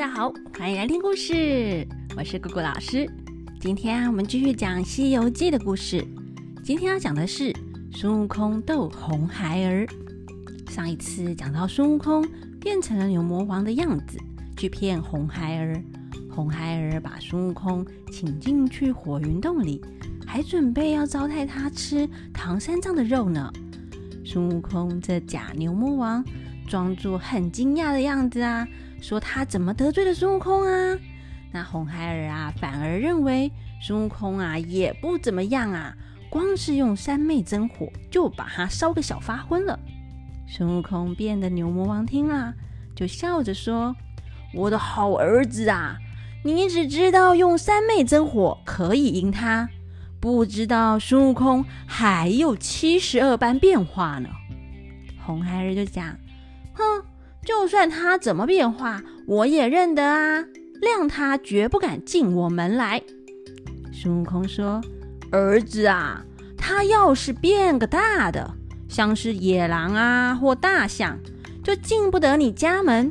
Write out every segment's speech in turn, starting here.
大家好，欢迎来听故事，我是姑姑老师。今天我们继续讲《西游记》的故事。今天要讲的是孙悟空斗红孩儿。上一次讲到孙悟空变成了牛魔王的样子，去骗红孩儿。红孩儿把孙悟空请进去火云洞里，还准备要招待他吃唐三藏的肉呢。孙悟空这假牛魔王装作很惊讶的样子啊，说他怎么得罪了孙悟空啊？那红孩儿啊，反而认为孙悟空啊也不怎么样啊，光是用三昧真火就把他烧个小发昏了。孙悟空变的牛魔王听了，就笑着说：“我的好儿子啊，你只知道用三昧真火可以赢他。”不知道孙悟空还有七十二般变化呢。红孩儿就讲：“哼，就算他怎么变化，我也认得啊，谅他绝不敢进我门来。”孙悟空说：“儿子啊，他要是变个大的，像是野狼啊或大象，就进不得你家门；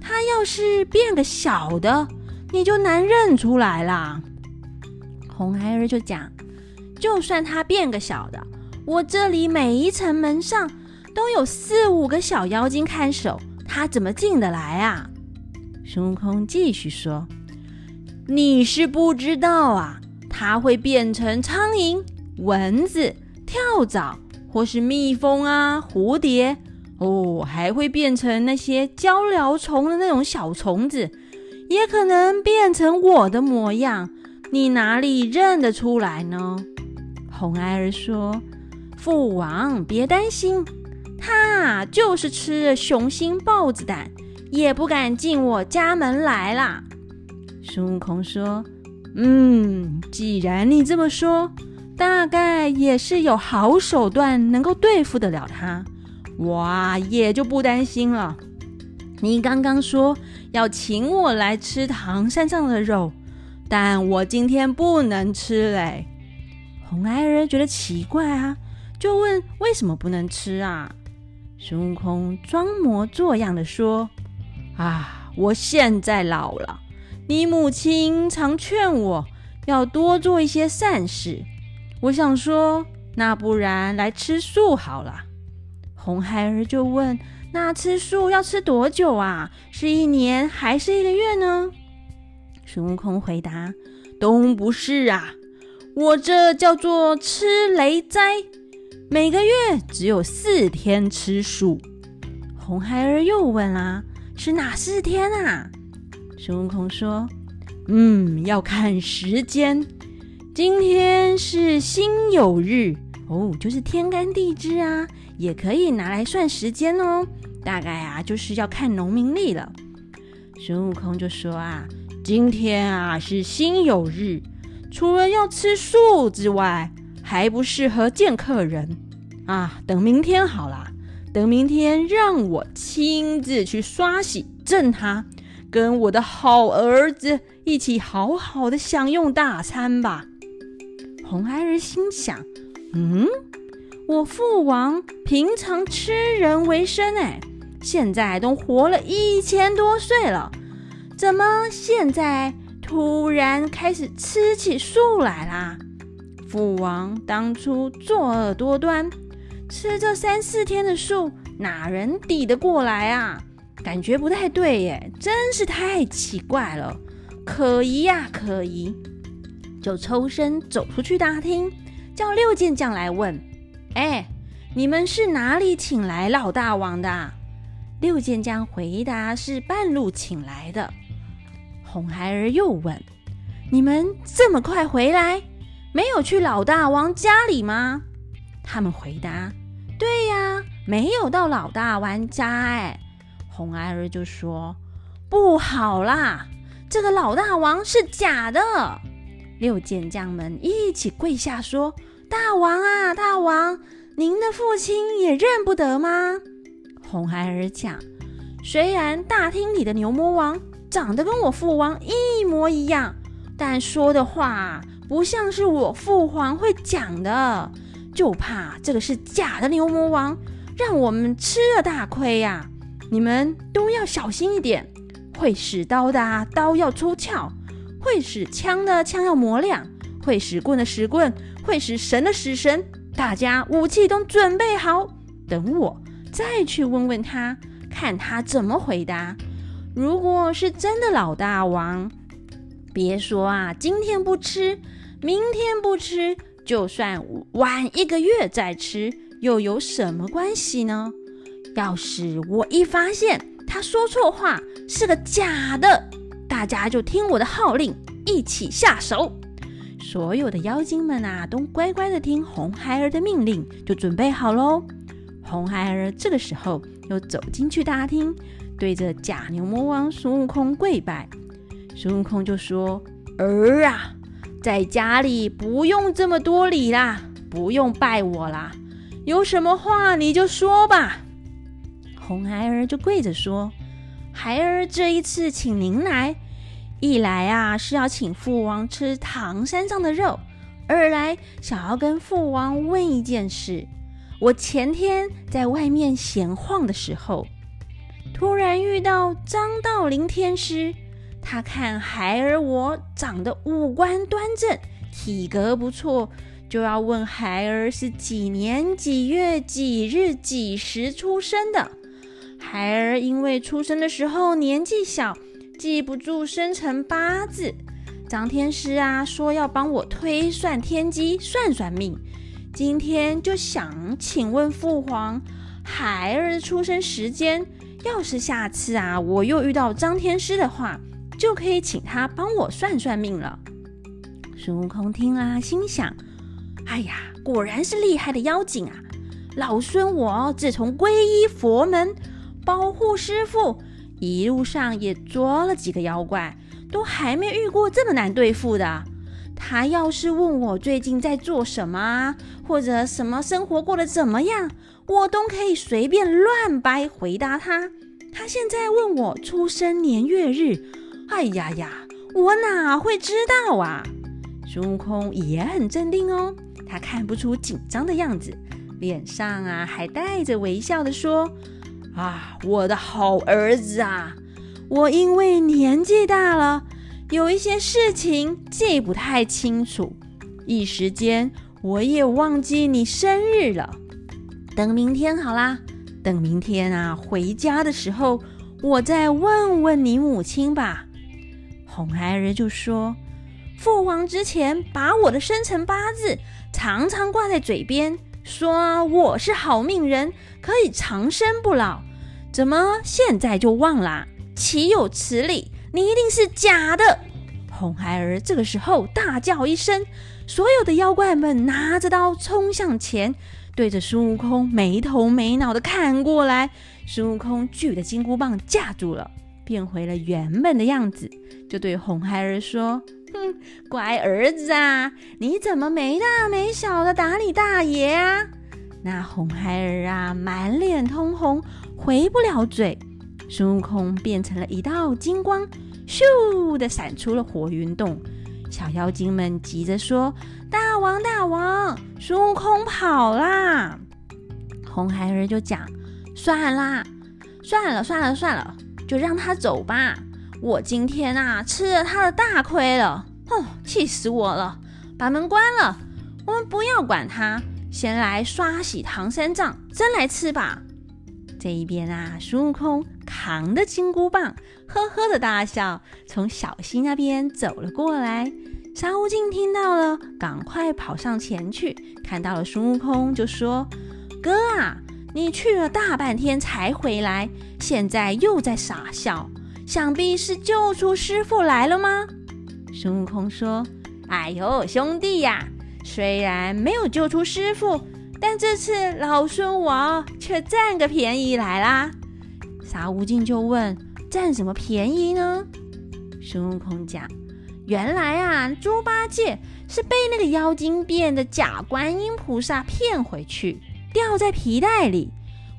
他要是变个小的，你就难认出来啦。”红孩儿就讲。就算他变个小的，我这里每一层门上都有四五个小妖精看守，他怎么进得来啊？孙悟空继续说：“你是不知道啊，他会变成苍蝇、蚊子、跳蚤，或是蜜蜂啊、蝴蝶，哦，还会变成那些交鹩虫的那种小虫子，也可能变成我的模样，你哪里认得出来呢？”红孩儿说：“父王别担心，他就是吃了雄心豹子胆，也不敢进我家门来啦。”孙悟空说：“嗯，既然你这么说，大概也是有好手段能够对付得了他，我也就不担心了。你刚刚说要请我来吃唐三藏的肉，但我今天不能吃嘞。”红孩儿觉得奇怪啊，就问：“为什么不能吃啊？”孙悟空装模作样的说：“啊，我现在老了，你母亲常劝我要多做一些善事，我想说，那不然来吃素好了。”红孩儿就问：“那吃素要吃多久啊？是一年还是一个月呢？”孙悟空回答：“都不是啊。”我这叫做吃雷斋，每个月只有四天吃素。红孩儿又问啦：“是哪四天啊？”孙悟空说：“嗯，要看时间。今天是辛酉日哦，就是天干地支啊，也可以拿来算时间哦。大概啊，就是要看农民历了。”孙悟空就说：“啊，今天啊是辛酉日。”除了要吃素之外，还不适合见客人啊！等明天好了，等明天让我亲自去刷洗正他，跟我的好儿子一起好好的享用大餐吧。红孩儿心想：嗯，我父王平常吃人为生，哎，现在都活了一千多岁了，怎么现在？突然开始吃起素来啦！父王当初作恶多端，吃这三四天的素，哪人抵得过来啊？感觉不太对耶，真是太奇怪了，可疑呀，可疑！就抽身走出去打听，叫六剑将来问：“哎，你们是哪里请来老大王的？”六剑将回答：“是半路请来的。”红孩儿又问：“你们这么快回来，没有去老大王家里吗？”他们回答：“对呀，没有到老大王家。”哎，红孩儿就说：“不好啦，这个老大王是假的。”六剑将们一起跪下说：“大王啊，大王，您的父亲也认不得吗？”红孩儿讲：“虽然大厅里的牛魔王。”长得跟我父王一模一样，但说的话不像是我父皇会讲的，就怕这个是假的牛魔王，让我们吃了大亏呀！你们都要小心一点，会使刀的刀要出鞘，会使枪的枪要磨亮，会使棍的使棍，会使神的使神。大家武器都准备好，等我再去问问他，看他怎么回答。如果是真的老大王，别说啊，今天不吃，明天不吃，就算晚一个月再吃，又有什么关系呢？要是我一发现他说错话是个假的，大家就听我的号令，一起下手。所有的妖精们啊，都乖乖的听红孩儿的命令，就准备好喽。红孩儿这个时候又走进去大厅。对着假牛魔王孙悟空跪拜，孙悟空就说：“儿啊，在家里不用这么多礼啦，不用拜我啦，有什么话你就说吧。”红孩儿就跪着说：“孩儿这一次请您来，一来啊是要请父王吃唐山上的肉，二来想要跟父王问一件事。我前天在外面闲晃的时候。”突然遇到张道陵天师，他看孩儿我长得五官端正，体格不错，就要问孩儿是几年几月几日几时出生的。孩儿因为出生的时候年纪小，记不住生辰八字。张天师啊，说要帮我推算天机，算算命。今天就想请问父皇，孩儿的出生时间。要是下次啊，我又遇到张天师的话，就可以请他帮我算算命了。孙悟空听了，心想：哎呀，果然是厉害的妖精啊！老孙我自从皈依佛门，保护师傅，一路上也捉了几个妖怪，都还没遇过这么难对付的。他要是问我最近在做什么，或者什么生活过得怎么样？我都可以随便乱掰回答他。他现在问我出生年月日，哎呀呀，我哪会知道啊？孙悟空也很镇定哦，他看不出紧张的样子，脸上啊还带着微笑的说：“啊，我的好儿子啊，我因为年纪大了，有一些事情记不太清楚，一时间我也忘记你生日了。”等明天好啦，等明天啊，回家的时候我再问问你母亲吧。红孩儿就说：“父王之前把我的生辰八字常常挂在嘴边，说我是好命人，可以长生不老。怎么现在就忘啦？岂有此理！你一定是假的！”红孩儿这个时候大叫一声，所有的妖怪们拿着刀冲向前。对着孙悟空没头没脑的看过来，孙悟空举着金箍棒架住了，变回了原本的样子，就对红孩儿说：“哼，乖儿子啊，你怎么没大没小的打你大爷啊？”那红孩儿啊，满脸通红，回不了嘴。孙悟空变成了一道金光，咻的闪出了火云洞。小妖精们急着说：“大王，大王，孙悟空跑啦！”红孩儿就讲：“算啦，算了，算了，算了，就让他走吧。我今天啊，吃了他的大亏了，哦，气死我了！把门关了，我们不要管他，先来刷洗唐三藏，真来吃吧。”这一边啊，孙悟空扛着金箍棒，呵呵的大笑，从小溪那边走了过来。沙悟净听到了，赶快跑上前去，看到了孙悟空，就说：“哥啊，你去了大半天才回来，现在又在傻笑，想必是救出师傅来了吗？”孙悟空说：“哎呦，兄弟呀，虽然没有救出师傅。”但这次老孙我却占个便宜来啦！沙悟净就问：“占什么便宜呢？”孙悟空讲：“原来啊，猪八戒是被那个妖精变的假观音菩萨骗回去，掉在皮带里。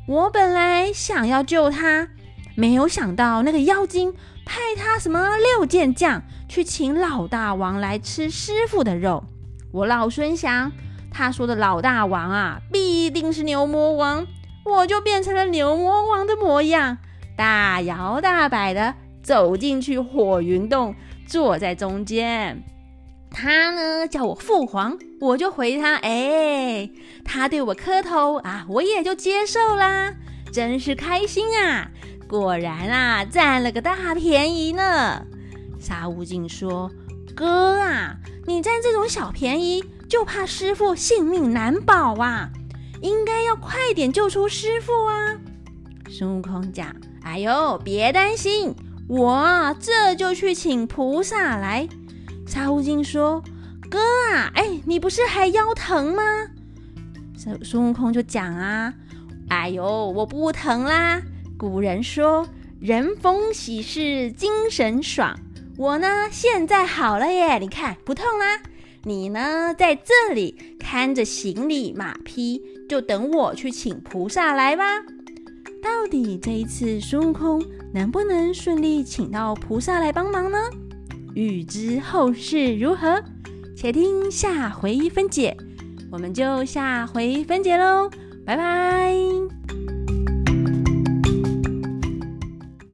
我本来想要救他，没有想到那个妖精派他什么六剑将去请老大王来吃师傅的肉。我老孙想。”他说的老大王啊，必定是牛魔王，我就变成了牛魔王的模样，大摇大摆的走进去火云洞，坐在中间。他呢叫我父皇，我就回他，哎，他对我磕头啊，我也就接受啦，真是开心啊！果然啊，占了个大便宜呢。沙悟净说：“哥啊，你占这种小便宜，就怕师傅性命难保啊！应该要快点救出师傅啊！”孙悟空讲：“哎呦，别担心，我这就去请菩萨来。”沙悟净说：“哥啊，哎，你不是还腰疼吗？”孙孙悟空就讲啊：“哎呦，我不疼啦。古人说，人逢喜事精神爽。我呢，现在好了耶，你看不痛啦。你呢，在这里看着行李马匹，就等我去请菩萨来吧。到底这一次孙悟空能不能顺利请到菩萨来帮忙呢？”欲知后事如何，且听下回分解。我们就下回分解喽，拜拜。